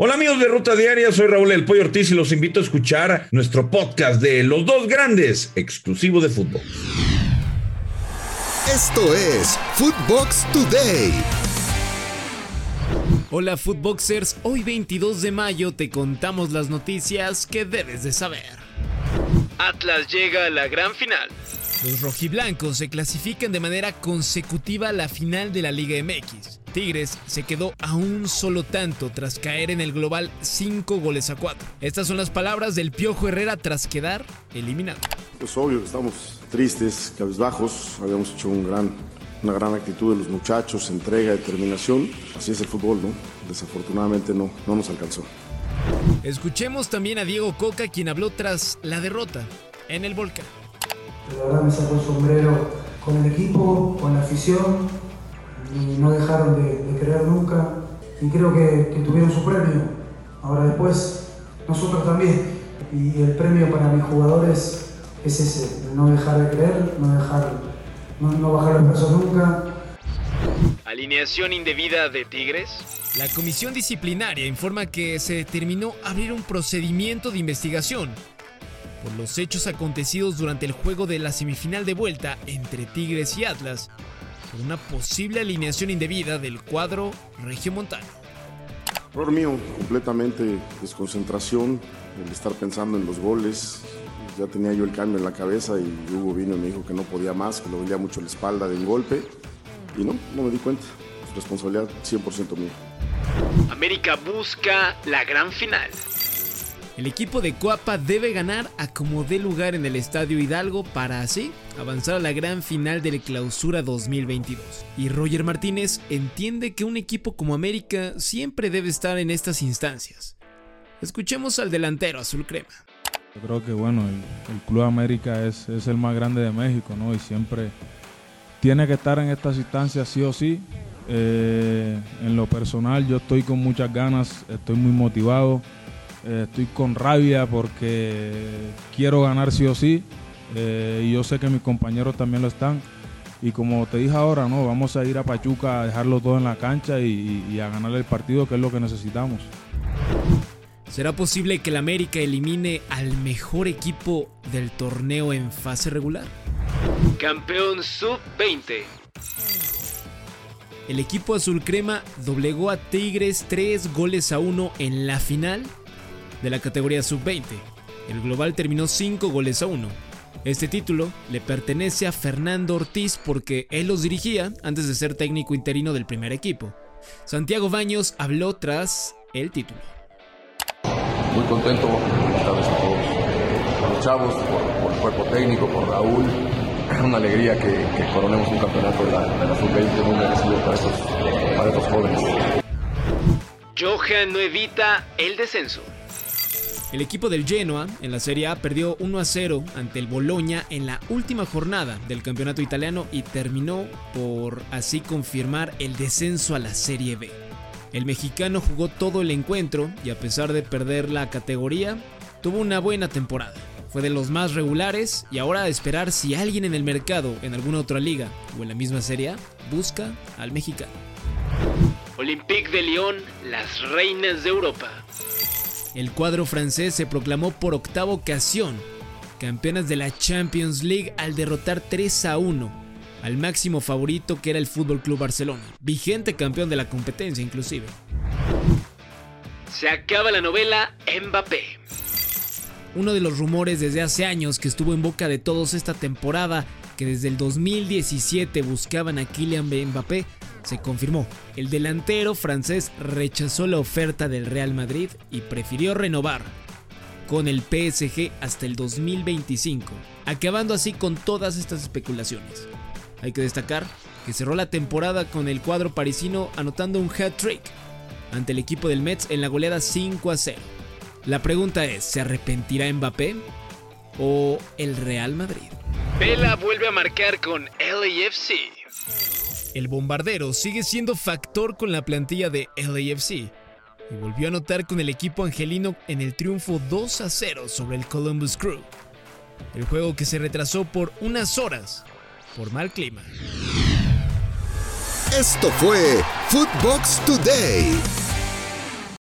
Hola amigos de Ruta Diaria, soy Raúl El Pollo Ortiz y los invito a escuchar nuestro podcast de Los Dos Grandes, exclusivo de fútbol. Esto es Footbox Today. Hola Footboxers, hoy 22 de mayo te contamos las noticias que debes de saber. Atlas llega a la gran final. Los rojiblancos se clasifican de manera consecutiva a la final de la Liga MX. Tigres se quedó a un solo tanto tras caer en el global 5 goles a 4. Estas son las palabras del Piojo Herrera tras quedar eliminado. Pues obvio que estamos tristes, cabizbajos, habíamos hecho un gran, una gran actitud de los muchachos, entrega, determinación. Así es el fútbol, ¿no? Desafortunadamente no, no nos alcanzó. Escuchemos también a Diego Coca quien habló tras la derrota en el volcán. La verdad me sacó el sombrero con el equipo, con la afición, y no dejaron de, creer nunca y creo que, tuvieron su premio. Ahora después, nosotros también. Y el premio para mis jugadores es ese, no dejar de creer, no, dejar, no, bajar los brazos nunca. Alineación indebida de Tigres. La comisión disciplinaria informa que se determinó abrir un procedimiento de investigación por los hechos acontecidos durante el juego de la semifinal de vuelta entre Tigres y Atlas por una posible alineación indebida del cuadro regiomontano. Error mío, completamente desconcentración, el estar pensando en los goles. Ya tenía yo el cambio en la cabeza y Hugo vino y me dijo que no podía más, que le dolía mucho la espalda del golpe. Y no, no me di cuenta. Responsabilidad 100% mía. América busca la gran final. El equipo de Coapa debe ganar a como dé lugar en el Estadio Hidalgo para así avanzar a la gran final de la clausura 2022. Y Roger Martínez entiende que un equipo como América siempre debe estar en estas instancias. Escuchemos al delantero azul crema. Yo creo que bueno, el, Club América es, es, el más grande de México, ¿no? Y siempre tiene que estar en estas instancias sí o sí. Eh, en lo personal yo estoy con muchas ganas, estoy muy motivado. Eh, estoy con rabia porque quiero ganar sí o sí. Eh, y yo sé que mis compañeros también lo están. Y como te dije ahora, no, vamos a ir a Pachuca a dejarlo todo en la cancha y, a ganar el partido, que es lo que necesitamos. ¿Será posible que el América elimine al mejor equipo del torneo en fase regular? Campeón sub-20. El equipo azul crema doblegó a Tigres 3 goles a 1 en la final de la categoría sub-20. El global terminó 5 goles a 1. Este título le pertenece a Fernando Ortiz porque él los dirigía antes de ser técnico interino del primer equipo. Santiago Baños habló tras el título. Muy contento por los chavos, por, el cuerpo técnico, por Raúl. Es una alegría que, coronemos un campeonato de la, sub-20 muy merecido para estos, para estos jóvenes. Johan no evita el descenso. El equipo del Genoa en la Serie A perdió 1 a 0 ante el Bologna en la última jornada del campeonato italiano y terminó por así confirmar el descenso a la Serie B. El mexicano jugó todo el encuentro y a pesar de perder la categoría, tuvo una buena temporada. Fue de los más regulares y ahora a esperar si alguien en el mercado, en alguna otra liga o en la misma Serie A, busca al mexicano. Olympique de Lyon, las reinas de Europa. El cuadro francés se proclamó por octava ocasión campeonas de la Champions League al derrotar 3 a 1 al máximo favorito que era el Fútbol Club Barcelona, vigente campeón de la competencia inclusive. Se acaba la novela Mbappé. Uno de los rumores desde hace años que estuvo en boca de todos esta temporada, que desde el 2017 buscaban a Kylian Mbappé, se confirmó. El delantero francés rechazó la oferta del Real Madrid y prefirió renovar con el PSG hasta el 2025, acabando así con todas estas especulaciones. Hay que destacar que cerró la temporada con el cuadro parisino anotando un hat-trick ante el equipo del Mets en la goleada 5 a 0. La pregunta es, ¿se arrepentirá Mbappé o el Real Madrid? Vela vuelve a marcar con LAFC. El bombardero sigue siendo factor con la plantilla de LAFC y volvió a anotar con el equipo angelino en el triunfo 2 a 0 sobre el Columbus Crew. El juego que se retrasó por unas horas por mal clima. Esto fue Footbox Today.